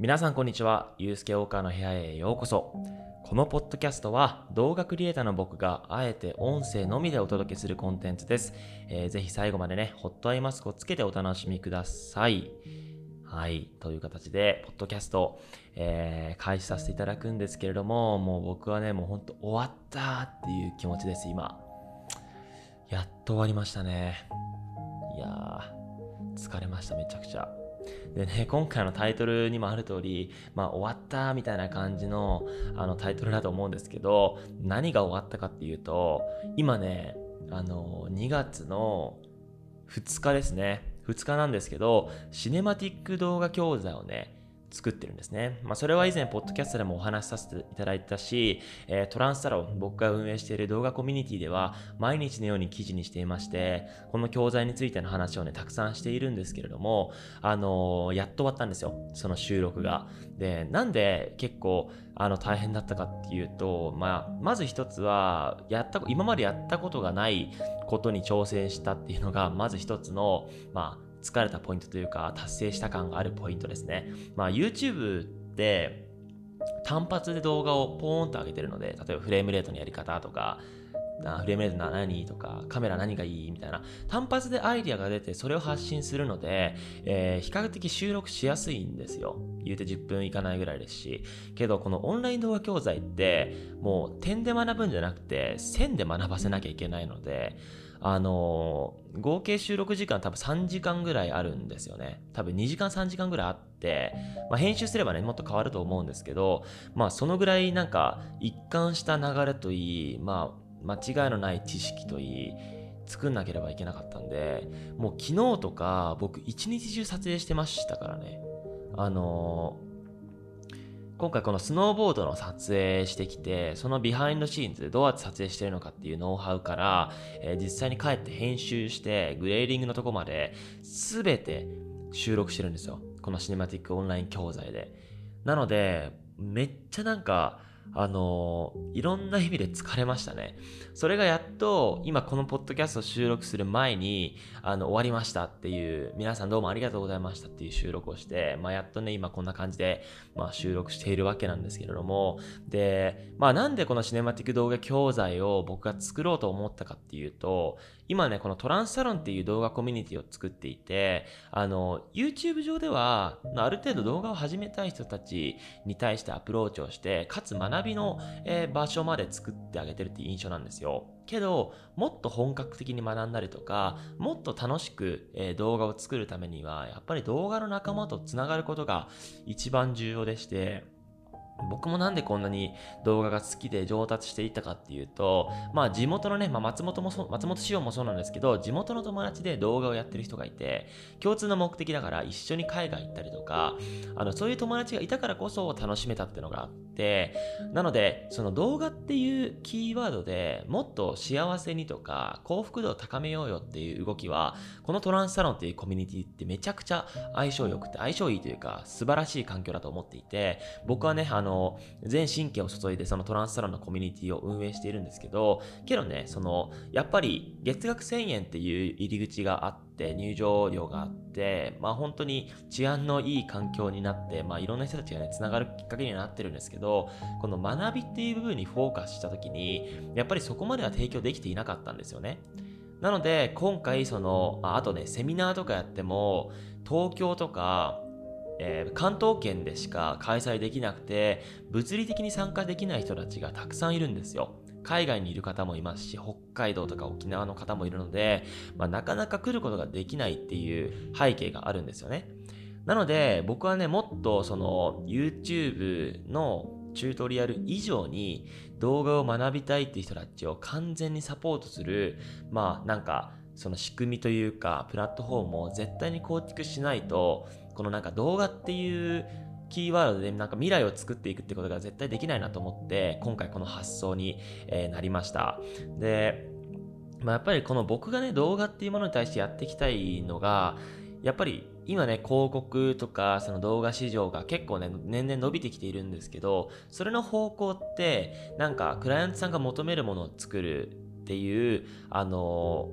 皆さんこんにちは。ゆうすけオーカーの部屋へようこそ。このポッドキャストは動画クリエイターの僕があえて音声のみでお届けするコンテンツです。えー、ぜひ最後までね、ホットアイマスクをつけてお楽しみください。はい。という形で、ポッドキャスト、えー、開始させていただくんですけれども、もう僕はね、もうほんと終わったっていう気持ちです、今。やっと終わりましたね。いやー、疲れました、めちゃくちゃ。でね、今回のタイトルにもある通り、まあ終わったみたいな感じのあのタイトルだと思うんですけど、何が終わったかっていうと、今ね、あの、2月の2日ですね。2日なんですけど、シネマティック動画教材をね、作ってるんですね。まあ、それは以前、ポッドキャストでもお話しさせていただいたし、えー、トランスサロン、僕が運営している動画コミュニティでは、毎日のように記事にしていまして、この教材についての話をね、たくさんしているんですけれども、あのー、やっと終わったんですよ。その収録が。で、なんで結構、あの、大変だったかっていうと、まあ、まず一つは、やった、今までやったことがないことに挑戦したっていうのが、まず一つの、まあ、疲れたポイントというか、達成した感があるポイントですね。まあ、YouTube って、単発で動画をポーンと上げてるので、例えばフレームレートのやり方とか、フレームレート何とか、カメラ何がいいみたいな、単発でアイディアが出て、それを発信するので、えー、比較的収録しやすいんですよ。言うて10分いかないぐらいですし。けど、このオンライン動画教材って、もう点で学ぶんじゃなくて、線で学ばせなきゃいけないので、あのー、合計収録時間多分3時間ぐらいあるんですよね。多分2時間3時間ぐらいあって、まあ、編集すればね、もっと変わると思うんですけど、まあそのぐらいなんか一貫した流れといい、まあ間違いのない知識といい、作んなければいけなかったんで、もう昨日とか僕一日中撮影してましたからね。あのー今回このスノーボードの撮影してきて、その behind scenes でどうやって撮影してるのかっていうノウハウから、えー、実際に帰って編集して、グレーディングのとこまで全て収録してるんですよ。このシネマティックオンライン教材で。なので、めっちゃなんか、あの、いろんな意味で疲れましたね。それがやっと、今このポッドキャストを収録する前に、あの、終わりましたっていう、皆さんどうもありがとうございましたっていう収録をして、まあ、やっとね、今こんな感じで、まあ、収録しているわけなんですけれども、で、まあ、なんでこのシネマティック動画教材を僕が作ろうと思ったかっていうと、今ね、このトランスサロンっていう動画コミュニティを作っていて、あの、YouTube 上では、ある程度動画を始めたい人たちに対してアプローチをして、かつ学びの、え、場所まで作ってあげてるっていう印象なんですよ。けど、もっと本格的に学んだりとか、もっと楽しく、え、動画を作るためには、やっぱり動画の仲間とつながることが一番重要でして、僕もなんでこんなに動画が好きで上達していったかっていうと、まあ地元のね、まあ松本も、松本仕様もそうなんですけど、地元の友達で動画をやってる人がいて、共通の目的だから一緒に海外行ったりとか、あの、そういう友達がいたからこそ楽しめたっていうのがあって、なので、その動画っていうキーワードでもっと幸せにとか幸福度を高めようよっていう動きは、このトランスサロンっていうコミュニティってめちゃくちゃ相性良くて、相性いいというか素晴らしい環境だと思っていて、僕はね、あの、の、全神経を注いでそのトランスサロンのコミュニティを運営しているんですけど、けどね、その、やっぱり月額1000円っていう入り口があって、入場料があって、まあ本当に治安のいい環境になって、まあいろんな人たちがね、つながるきっかけにはなってるんですけど、この学びっていう部分にフォーカスした時に、やっぱりそこまでは提供できていなかったんですよね。なので、今回、その、あとね、セミナーとかやっても、東京とか、えー、関東圏でしか開催できなくて、物理的に参加できない人たちがたくさんいるんですよ。海外にいる方もいますし、北海道とか沖縄の方もいるので、まあ、なかなか来ることができないっていう背景があるんですよね。なので、僕はね、もっとその YouTube のチュートリアル以上に動画を学びたいっていう人たちを完全にサポートする、まあなんかその仕組みというか、プラットフォームを絶対に構築しないと、このなんか動画っていうキーワードでなんか未来を作っていくってことが絶対できないなと思って、今回この発想に、えなりました。で、まあ、やっぱりこの僕がね、動画っていうものに対してやっていきたいのが、やっぱり今ね、広告とかその動画市場が結構ね、年々伸びてきているんですけど、それの方向って、なんかクライアントさんが求めるものを作るっていう、あの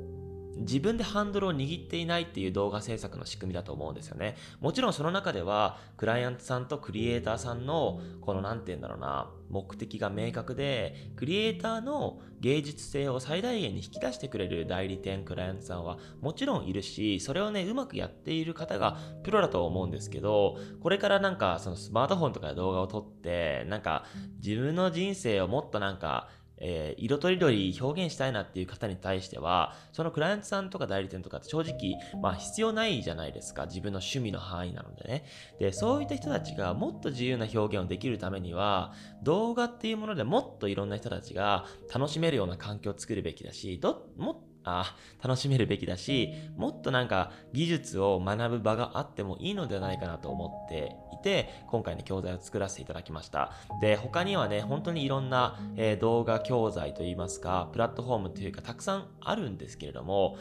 自分でハンドルを握っていないっていう動画制作の仕組みだと思うんですよね。もちろんその中では、クライアントさんとクリエイターさんの、この何て言うんだろうな、目的が明確で、クリエイターの芸術性を最大限に引き出してくれる代理店、クライアントさんはもちろんいるし、それをね、うまくやっている方がプロだと思うんですけど、これからなんかそのスマートフォンとかで動画を撮って、なんか自分の人生をもっとなんかえー、色とりどり表現したいなっていう方に対しては、そのクライアントさんとか代理店とかって正直、まあ必要ないじゃないですか。自分の趣味の範囲なのでね。で、そういった人たちがもっと自由な表現をできるためには、動画っていうものでもっといろんな人たちが楽しめるような環境を作るべきだし、ど、もっとあ楽しめるべきだし、もっとなんか技術を学ぶ場があってもいいのではないかなと思っていて、今回ね、教材を作らせていただきました。で、他にはね、本当にいろんな、えー、動画教材といいますか、プラットフォームというかたくさんあるんですけれども、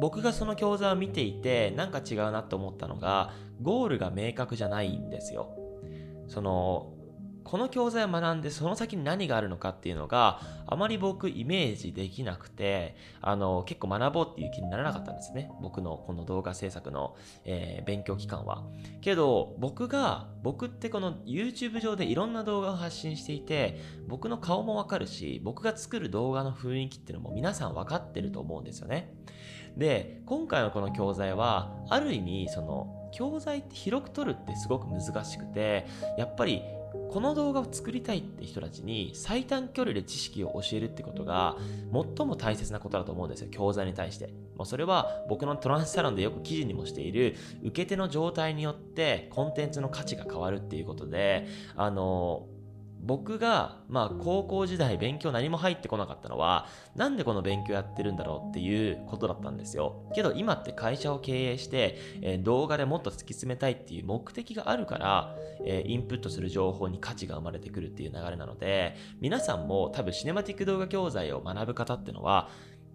僕がその教材を見ていて、なんか違うなと思ったのが、ゴールが明確じゃないんですよ。その、この教材を学んでその先に何があるのかっていうのがあまり僕イメージできなくてあの結構学ぼうっていう気にならなかったんですね。僕のこの動画制作の、えー、勉強期間は。けど僕が僕ってこの YouTube 上でいろんな動画を発信していて僕の顔もわかるし僕が作る動画の雰囲気っていうのも皆さん分かってると思うんですよね。で今回のこの教材はある意味その教材って広く取るってすごく難しくてやっぱりこの動画を作りたいって人たちに最短距離で知識を教えるってことが最も大切なことだと思うんですよ、教材に対して。もうそれは僕のトランスサロンでよく記事にもしている受け手の状態によってコンテンツの価値が変わるっていうことで、あの僕が、まあ、高校時代勉強何も入ってこなかったのは、なんでこの勉強やってるんだろうっていうことだったんですよ。けど今って会社を経営して、えー、動画でもっと突き詰めたいっていう目的があるから、えー、インプットする情報に価値が生まれてくるっていう流れなので、皆さんも多分シネマティック動画教材を学ぶ方ってのは、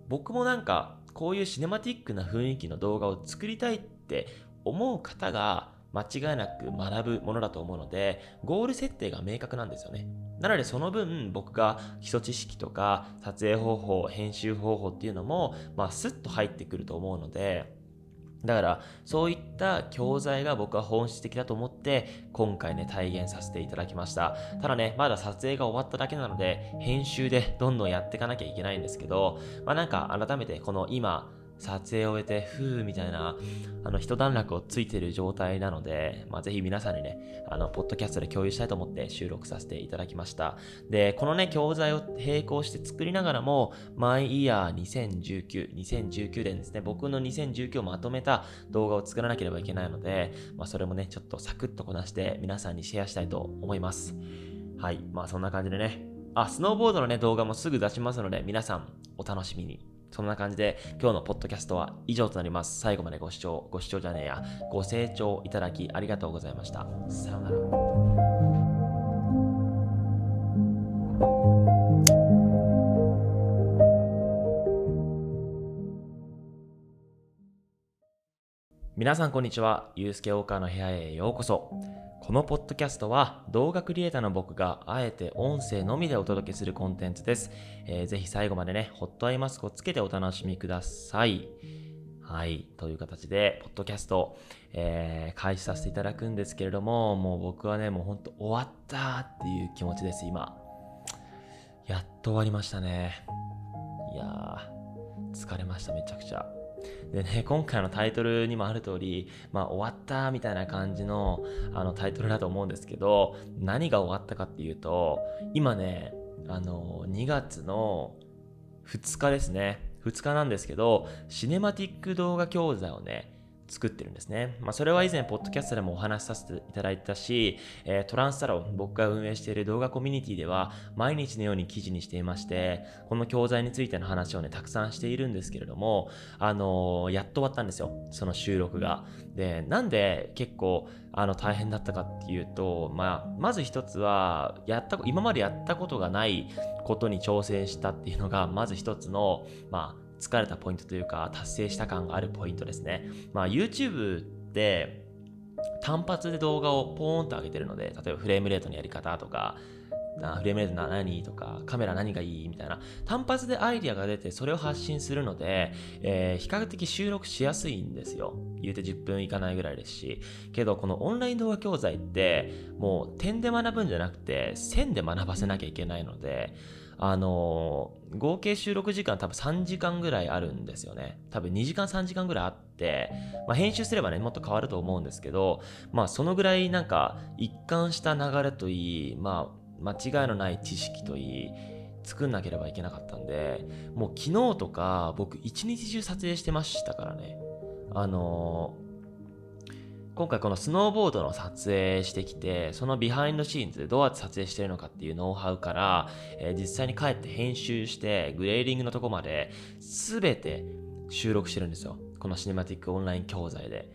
僕もなんかこういうシネマティックな雰囲気の動画を作りたいって思う方が間違いなく学ぶものだと思うので、ゴール設定が明確なんですよね。なのでその分僕が基礎知識とか撮影方法、編集方法っていうのも、まあスッと入ってくると思うので、だからそういった教材が僕は本質的だと思って今回ね体現させていただきましたただねまだ撮影が終わっただけなので編集でどんどんやっていかなきゃいけないんですけどまあなんか改めてこの今撮影を終えて、ふーみたいな、あの、一段落をついてる状態なので、まあ、ぜひ皆さんにね、あの、ポッドキャストで共有したいと思って収録させていただきました。で、このね、教材を並行して作りながらも、マイイヤー2019、2019年ですね、僕の2019をまとめた動画を作らなければいけないので、まあ、それもね、ちょっとサクッとこなして皆さんにシェアしたいと思います。はい。まあ、そんな感じでね、あ、スノーボードのね、動画もすぐ出しますので、皆さんお楽しみに。そんな感じで今日のポッドキャストは以上となります。最後までご視聴、ご視聴じゃねえや、ご清聴いただきありがとうございました。さようなら。皆さんこんにちは。ゆうすけオーカーの部屋へようこそ。このポッドキャストは動画クリエイターの僕があえて音声のみでお届けするコンテンツです。えー、ぜひ最後までね、ホットアイマスクをつけてお楽しみください。はい。という形で、ポッドキャスト、えー、開始させていただくんですけれども、もう僕はね、もうほんと終わったっていう気持ちです、今。やっと終わりましたね。いやー、疲れました、めちゃくちゃ。でね、今回のタイトルにもある通り、まあ終わったみたいな感じのあのタイトルだと思うんですけど、何が終わったかっていうと、今ね、あの、2月の2日ですね。2日なんですけど、シネマティック動画教材をね、作ってるんですね。まあ、それは以前、ポッドキャストでもお話しさせていただいたし、えー、トランスサロン、僕が運営している動画コミュニティでは、毎日のように記事にしていまして、この教材についての話をね、たくさんしているんですけれども、あのー、やっと終わったんですよ。その収録が。で、なんで結構、あの、大変だったかっていうと、まあ、まず一つは、やった、今までやったことがないことに挑戦したっていうのが、まず一つの、まあ、疲れたポイントというか達成した感があるポイントですね。まあ YouTube って単発で動画をポーンと上げてるので、例えばフレームレートのやり方とか、フレームレート何とか、カメラ何がいいみたいな、単発でアイディアが出て、それを発信するので、えー、比較的収録しやすいんですよ。言うて10分いかないぐらいですし。けど、このオンライン動画教材って、もう点で学ぶんじゃなくて、線で学ばせなきゃいけないので、あのー、合計収録時間多分3時間ぐらいあるんですよね。多分2時間3時間ぐらいあって、まあ、編集すればね、もっと変わると思うんですけど、まあそのぐらいなんか一貫した流れといい、まあ間違いのない知識といい、作んなければいけなかったんで、もう昨日とか僕一日中撮影してましたからね。あのー今回このスノーボードの撮影してきて、その behind scenes でどうやって撮影してるのかっていうノウハウから、えー、実際に帰って編集して、グレーディングのとこまで全て収録してるんですよ。このシネマティックオンライン教材で。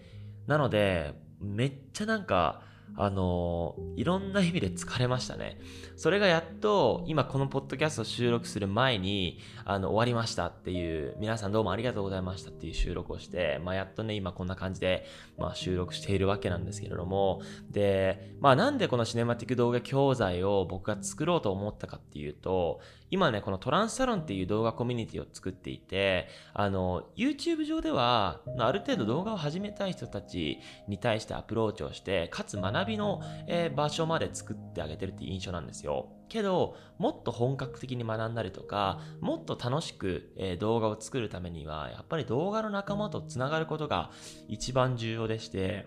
なので、めっちゃなんか、あのいろんな意味で疲れましたね。それがやっと、今このポッドキャストを収録する前に、あの、終わりましたっていう、皆さんどうもありがとうございましたっていう収録をして、まあ、やっとね、今こんな感じで、まあ、収録しているわけなんですけれども、で、まあ、なんでこのシネマティック動画教材を僕が作ろうと思ったかっていうと、今ね、このトランスサロンっていう動画コミュニティを作っていて、あの、YouTube 上では、ある程度動画を始めたい人たちに対してアプローチをして、かつ学びの、えー、場所まで作ってあげてるっていう印象なんですよ。けど、もっと本格的に学んだりとか、もっと楽しく、えー、動画を作るためには、やっぱり動画の仲間とつながることが一番重要でして、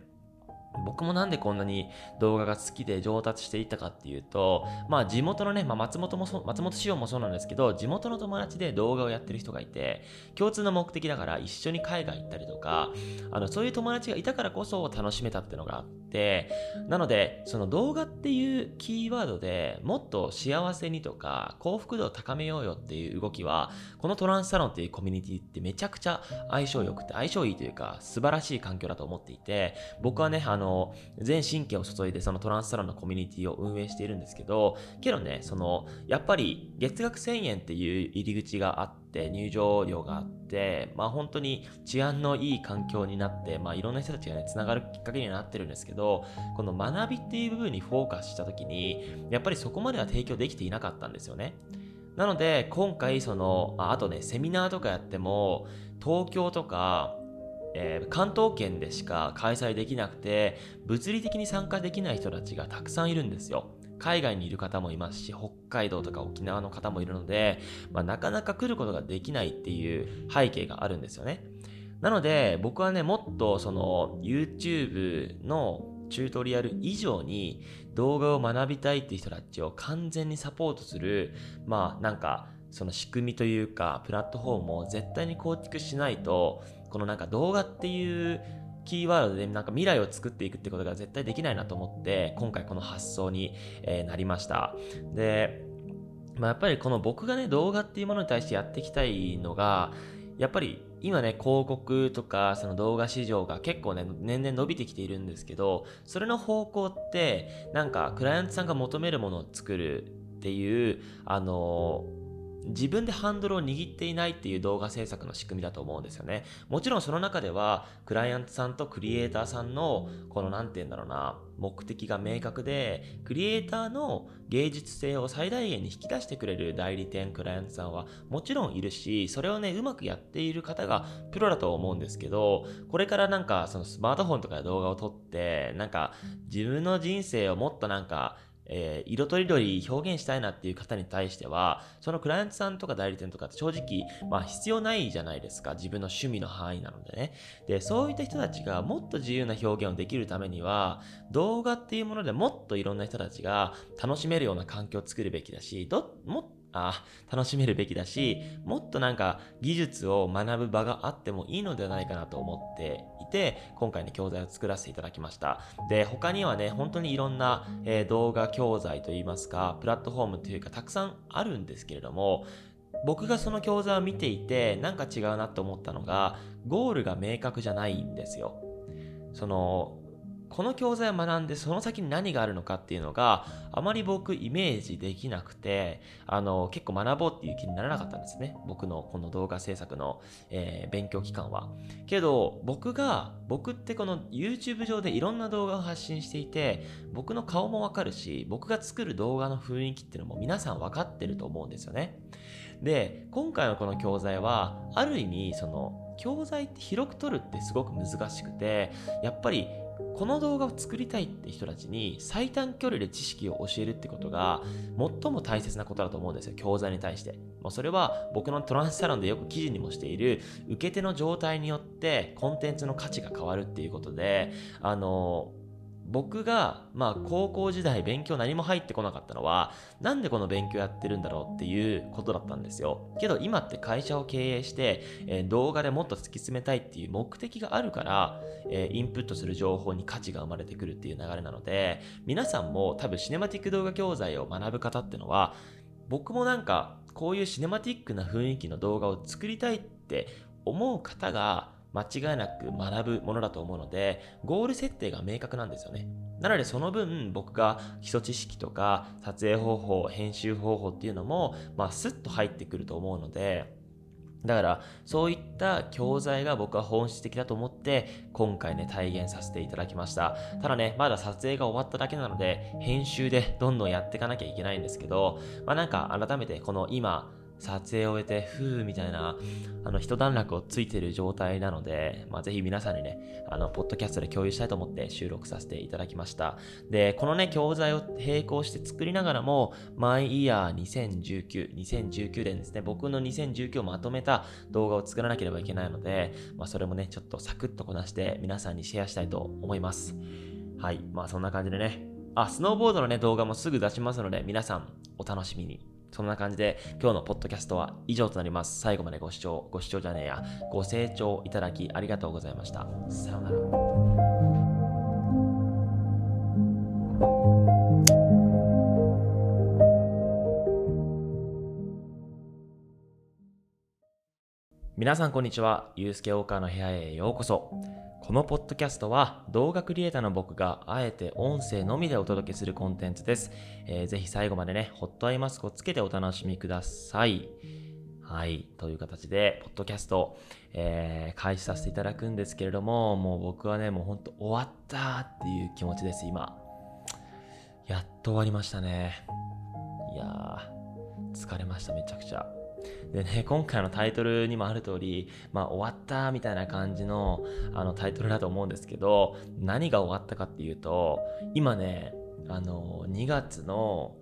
僕もなんでこんなに動画が好きで上達していったかっていうと、まあ地元のね、まあ松本もそ、松本仕様もそうなんですけど、地元の友達で動画をやってる人がいて、共通の目的だから一緒に海外行ったりとか、あの、そういう友達がいたからこそ楽しめたっていうのがあって、なので、その動画っていうキーワードでもっと幸せにとか幸福度を高めようよっていう動きは、このトランスサロンっていうコミュニティってめちゃくちゃ相性良くて、相性いいというか素晴らしい環境だと思っていて、僕はね、あの、の、全神経を注いでそのトランスサロンのコミュニティを運営しているんですけど、けどね、その、やっぱり月額1000円っていう入り口があって、入場料があって、まあ本当に治安のいい環境になって、まあいろんな人たちがね、つながるきっかけにはなってるんですけど、この学びっていう部分にフォーカスした時に、やっぱりそこまでは提供できていなかったんですよね。なので、今回、その、ああとね、セミナーとかやっても、東京とか、えー、関東圏でしか開催できなくて、物理的に参加できない人たちがたくさんいるんですよ。海外にいる方もいますし、北海道とか沖縄の方もいるので、まあ、なかなか来ることができないっていう背景があるんですよね。なので、僕はね、もっとその YouTube のチュートリアル以上に動画を学びたいっていう人たちを完全にサポートする、まあなんかその仕組みというか、プラットフォームを絶対に構築しないと、このなんか動画っていうキーワードでなんか未来を作っていくってことが絶対できないなと思って、今回この発想に、えなりました。で、まあ、やっぱりこの僕がね、動画っていうものに対してやっていきたいのが、やっぱり今ね、広告とかその動画市場が結構ね、年々伸びてきているんですけど、それの方向って、なんかクライアントさんが求めるものを作るっていう、あのー自分でハンドルを握っていないっていう動画制作の仕組みだと思うんですよね。もちろんその中では、クライアントさんとクリエイターさんの、この何て言うんだろうな、目的が明確で、クリエイターの芸術性を最大限に引き出してくれる代理店、クライアントさんはもちろんいるし、それをね、うまくやっている方がプロだと思うんですけど、これからなんかそのスマートフォンとかで動画を撮って、なんか自分の人生をもっとなんかえー、色とりどり表現したいなっていう方に対しては、そのクライアントさんとか代理店とかって正直、まあ必要ないじゃないですか。自分の趣味の範囲なのでね。で、そういった人たちがもっと自由な表現をできるためには、動画っていうものでもっといろんな人たちが楽しめるような環境を作るべきだし、ど、もっあ楽しめるべきだし、もっとなんか技術を学ぶ場があってもいいのではないかなと思っていて、今回の教材を作らせていただきました。で、他にはね、本当にいろんな、えー、動画教材といいますか、プラットフォームというかたくさんあるんですけれども、僕がその教材を見ていて、なんか違うなと思ったのが、ゴールが明確じゃないんですよ。その、この教材を学んでその先に何があるのかっていうのがあまり僕イメージできなくてあの結構学ぼうっていう気にならなかったんですね。僕のこの動画制作の、えー、勉強期間は。けど僕が僕ってこの YouTube 上でいろんな動画を発信していて僕の顔もわかるし僕が作る動画の雰囲気っていうのも皆さん分かってると思うんですよね。で今回のこの教材はある意味その教材って広く取るってすごく難しくてやっぱりこの動画を作りたいって人たちに最短距離で知識を教えるってことが最も大切なことだと思うんですよ。教材に対して。もうそれは僕のトランスサロンでよく記事にもしている受け手の状態によってコンテンツの価値が変わるっていうことであの僕が、まあ、高校時代勉強何も入ってこなかったのは、なんでこの勉強やってるんだろうっていうことだったんですよ。けど今って会社を経営して、えー、動画でもっと突き詰めたいっていう目的があるから、えー、インプットする情報に価値が生まれてくるっていう流れなので、皆さんも多分シネマティック動画教材を学ぶ方ってのは、僕もなんかこういうシネマティックな雰囲気の動画を作りたいって思う方が間違いなく学ぶものだと思うので、ゴール設定が明確なんですよね。なのでその分僕が基礎知識とか撮影方法、編集方法っていうのも、まあスッと入ってくると思うので、だからそういった教材が僕は本質的だと思って今回ね体現させていただきましたただねまだ撮影が終わっただけなので編集でどんどんやっていかなきゃいけないんですけどまあなんか改めてこの今撮影を終えて、ふーみたいな、あの、一段落をついてる状態なので、まあ、ぜひ皆さんにね、あの、ポッドキャストで共有したいと思って収録させていただきました。で、このね、教材を並行して作りながらも、マイイヤー2019、2019年ですね、僕の2019をまとめた動画を作らなければいけないので、まあ、それもね、ちょっとサクッとこなして皆さんにシェアしたいと思います。はい。まあ、そんな感じでね、あ、スノーボードのね、動画もすぐ出しますので、皆さんお楽しみに。そんな感じで今日のポッドキャストは以上となります。最後までご視聴、ご視聴じゃねえや、ご清聴いただきありがとうございました。さようなら。皆さんこんにちは。ゆうすけ大川の部屋へようこそ。このポッドキャストは動画クリエイターの僕があえて音声のみでお届けするコンテンツです。えー、ぜひ最後までね、ホットアイマスクをつけてお楽しみください。はい。という形で、ポッドキャスト、えー、開始させていただくんですけれども、もう僕はね、もうほんと終わったっていう気持ちです、今。やっと終わりましたね。いやー、疲れました、めちゃくちゃ。でね、今回のタイトルにもある通り、まあ終わったみたいな感じのあのタイトルだと思うんですけど、何が終わったかっていうと、今ね、あの、2月の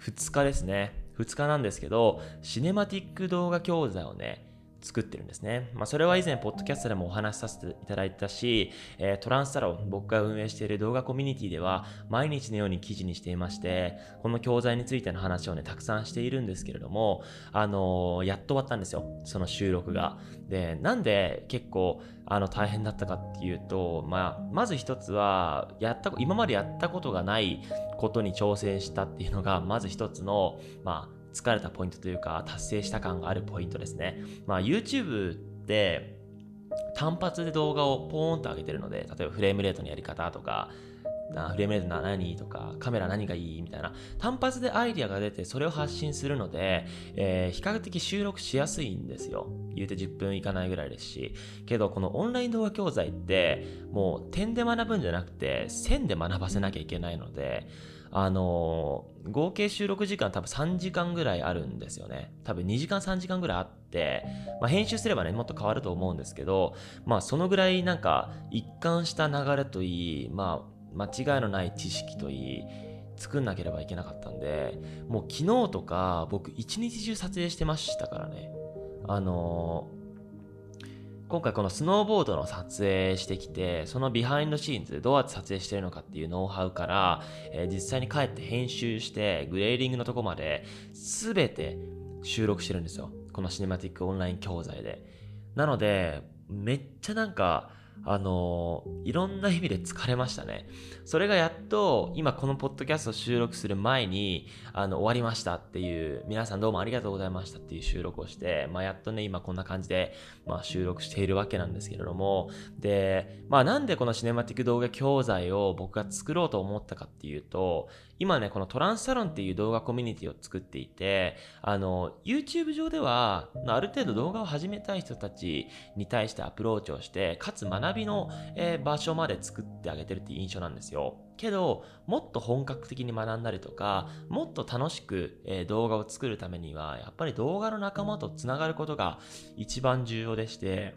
2日ですね。2日なんですけど、シネマティック動画教材をね、作ってるんですね。まあ、それは以前、ポッドキャストでもお話しさせていただいたし、えー、トランスサロン、僕が運営している動画コミュニティでは、毎日のように記事にしていまして、この教材についての話をね、たくさんしているんですけれども、あのー、やっと終わったんですよ。その収録が。で、なんで結構、あの、大変だったかっていうと、まあ、まず一つは、やった、今までやったことがないことに挑戦したっていうのが、まず一つの、まあ、疲れたポイントというか、達成した感があるポイントですね。まあ、YouTube って単発で動画をポーンと上げてるので、例えばフレームレートのやり方とか、フレームレート何とか、カメラ何がいいみたいな、単発でアイディアが出て、それを発信するので、えー、比較的収録しやすいんですよ。言うて10分いかないぐらいですし。けど、このオンライン動画教材って、もう点で学ぶんじゃなくて、線で学ばせなきゃいけないので、あのー、合計収録時間多分3時間ぐらいあるんですよね。多分2時間3時間ぐらいあって、まあ、編集すればね、もっと変わると思うんですけど、まあそのぐらいなんか一貫した流れといい、まあ間違いのない知識といい、作んなければいけなかったんで、もう昨日とか僕一日中撮影してましたからね。あの今回このスノーボードの撮影してきて、その behind scenes でどうやって撮影してるのかっていうノウハウから、えー、実際に帰って編集して、グレーディングのとこまで、すべて収録してるんですよ。このシネマティックオンライン教材で。なので、めっちゃなんか、あのいろんな意味で疲れましたね。それがやっと今このポッドキャストを収録する前にあの終わりましたっていう皆さんどうもありがとうございましたっていう収録をして、まあ、やっとね今こんな感じで、まあ、収録しているわけなんですけれどもで、まあ、なんでこのシネマティック動画教材を僕が作ろうと思ったかっていうと今ね、このトランスサロンっていう動画コミュニティを作っていて、あの、YouTube 上では、ある程度動画を始めたい人たちに対してアプローチをして、かつ学びの、えー、場所まで作ってあげてるっていう印象なんですよ。けど、もっと本格的に学んだりとか、もっと楽しく、えー、動画を作るためには、やっぱり動画の仲間とつながることが一番重要でして、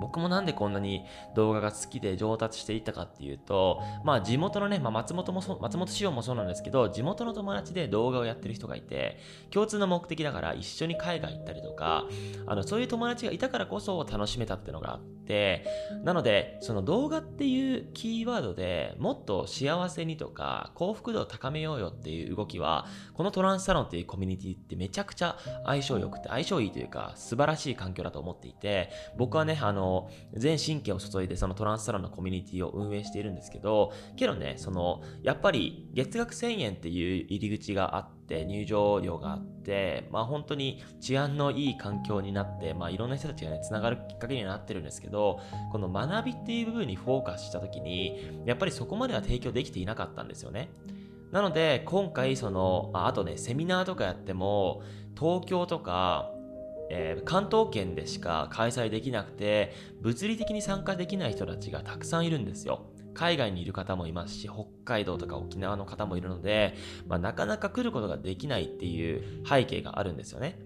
僕もなんでこんなに動画が好きで上達していったかっていうと、まあ地元のね、まあ松本もそ、松本志陽もそうなんですけど、地元の友達で動画をやってる人がいて、共通の目的だから一緒に海外行ったりとか、あの、そういう友達がいたからこそ楽しめたってのがあって、なので、その動画っていうキーワードでもっと幸せにとか幸福度を高めようよっていう動きは、このトランスサロンっていうコミュニティってめちゃくちゃ相性良くて、相性いいというか素晴らしい環境だと思っていて、僕はね、あの、の、全神経を注いでそのトランスサロンのコミュニティを運営しているんですけど、けどね、その、やっぱり月額1000円っていう入り口があって、入場料があって、まあ本当に治安のいい環境になって、まあいろんな人たちがね、つながるきっかけにはなってるんですけど、この学びっていう部分にフォーカスした時に、やっぱりそこまでは提供できていなかったんですよね。なので、今回、その、あとね、セミナーとかやっても、東京とか、えー、関東圏でしか開催できなくて、物理的に参加できない人たちがたくさんいるんですよ。海外にいる方もいますし、北海道とか沖縄の方もいるので、まあ、なかなか来ることができないっていう背景があるんですよね。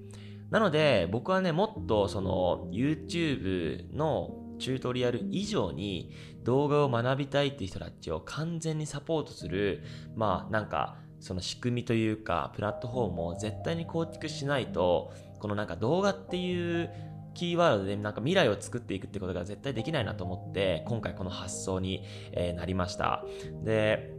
なので、僕はね、もっとその YouTube のチュートリアル以上に動画を学びたいっていう人たちを完全にサポートする、まあなんかその仕組みというか、プラットフォームを絶対に構築しないと、このなんか動画っていうキーワードでなんか未来を作っていくってことが絶対できないなと思って、今回この発想に、えなりました。で、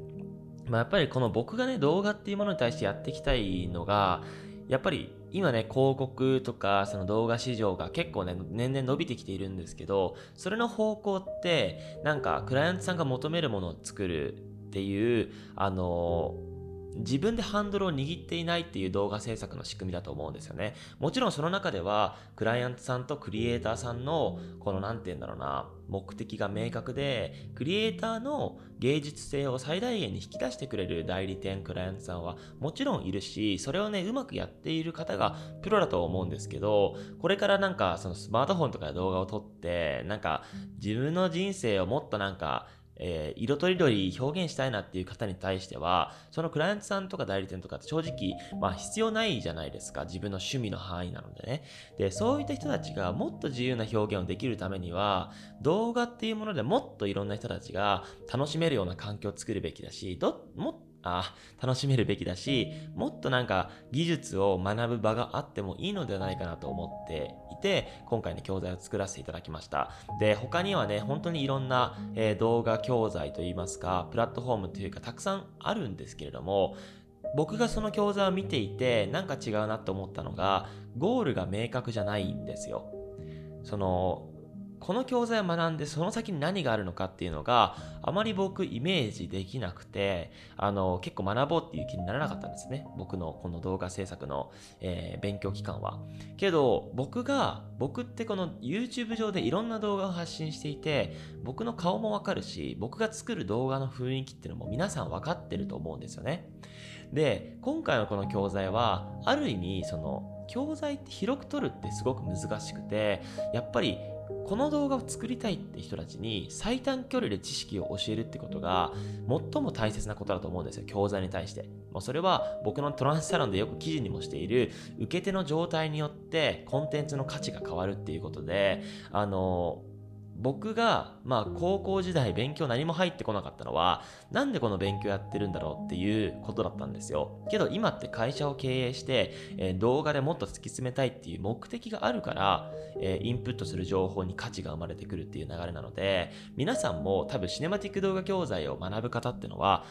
まあ、やっぱりこの僕がね、動画っていうものに対してやっていきたいのが、やっぱり今ね、広告とかその動画市場が結構ね、年々伸びてきているんですけど、それの方向って、なんかクライアントさんが求めるものを作るっていう、あのー自分でハンドルを握っていないっていう動画制作の仕組みだと思うんですよね。もちろんその中では、クライアントさんとクリエイターさんの、この何て言うんだろうな、目的が明確で、クリエイターの芸術性を最大限に引き出してくれる代理店、クライアントさんはもちろんいるし、それをね、うまくやっている方がプロだと思うんですけど、これからなんかそのスマートフォンとかで動画を撮って、なんか自分の人生をもっとなんかえー、色とりどり表現したいなっていう方に対しては、そのクライアントさんとか代理店とかって正直、まあ必要ないじゃないですか。自分の趣味の範囲なのでね。で、そういった人たちがもっと自由な表現をできるためには、動画っていうものでもっといろんな人たちが楽しめるような環境を作るべきだし、ど、もっとあ楽しめるべきだし、もっとなんか技術を学ぶ場があってもいいのではないかなと思っていて、今回の教材を作らせていただきました。で、他にはね、本当にいろんな、えー、動画教材といいますか、プラットフォームというかたくさんあるんですけれども、僕がその教材を見ていて、なんか違うなと思ったのが、ゴールが明確じゃないんですよ。その、この教材を学んでその先に何があるのかっていうのがあまり僕イメージできなくてあの結構学ぼうっていう気にならなかったんですね。僕のこの動画制作の、えー、勉強期間は。けど僕が僕ってこの YouTube 上でいろんな動画を発信していて僕の顔もわかるし僕が作る動画の雰囲気っていうのも皆さん分かってると思うんですよね。で今回のこの教材はある意味その教材って広く取るってすごく難しくてやっぱりこの動画を作りたいって人たちに最短距離で知識を教えるってことが最も大切なことだと思うんですよ、教材に対して。もうそれは僕のトランスサロンでよく記事にもしている受け手の状態によってコンテンツの価値が変わるっていうことで、あの、僕が、まあ、高校時代勉強何も入ってこなかったのは、なんでこの勉強やってるんだろうっていうことだったんですよ。けど今って会社を経営して、えー、動画でもっと突き詰めたいっていう目的があるから、えー、インプットする情報に価値が生まれてくるっていう流れなので、皆さんも多分シネマティック動画教材を学ぶ方ってのは、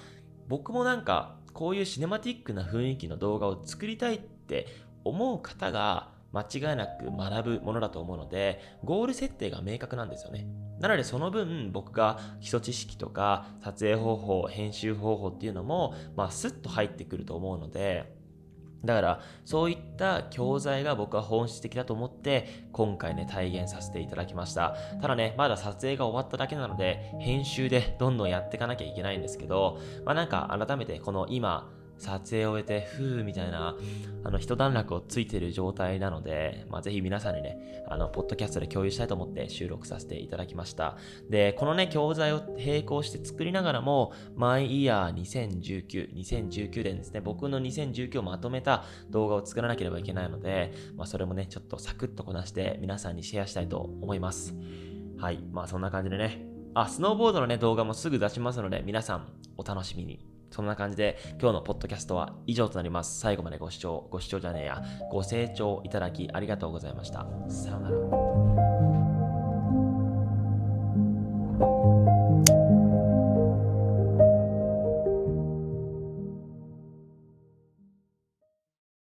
僕もなんかこういうシネマティックな雰囲気の動画を作りたいって思う方が間違いなく学ぶものだと思うので、ゴール設定が明確なんですよね。なのでその分僕が基礎知識とか撮影方法、編集方法っていうのも、まあスッと入ってくると思うので、だからそういった教材が僕は本質的だと思って今回ね体現させていただきましたただねまだ撮影が終わっただけなので編集でどんどんやっていかなきゃいけないんですけどまあなんか改めてこの今撮影を終えて、ふーみたいな、あの、一段落をついてる状態なので、まあ、ぜひ皆さんにね、あの、ポッドキャストで共有したいと思って収録させていただきました。で、このね、教材を並行して作りながらも、マイイヤー2019、2019年ですね、僕の2019をまとめた動画を作らなければいけないので、まあ、それもね、ちょっとサクッとこなして皆さんにシェアしたいと思います。はい。まあ、そんな感じでね、あ、スノーボードのね、動画もすぐ出しますので、皆さんお楽しみに。そんな感じで今日のポッドキャストは以上となります。最後までご視聴、ご視聴じゃねえや、ご清聴いただきありがとうございました。さようなら。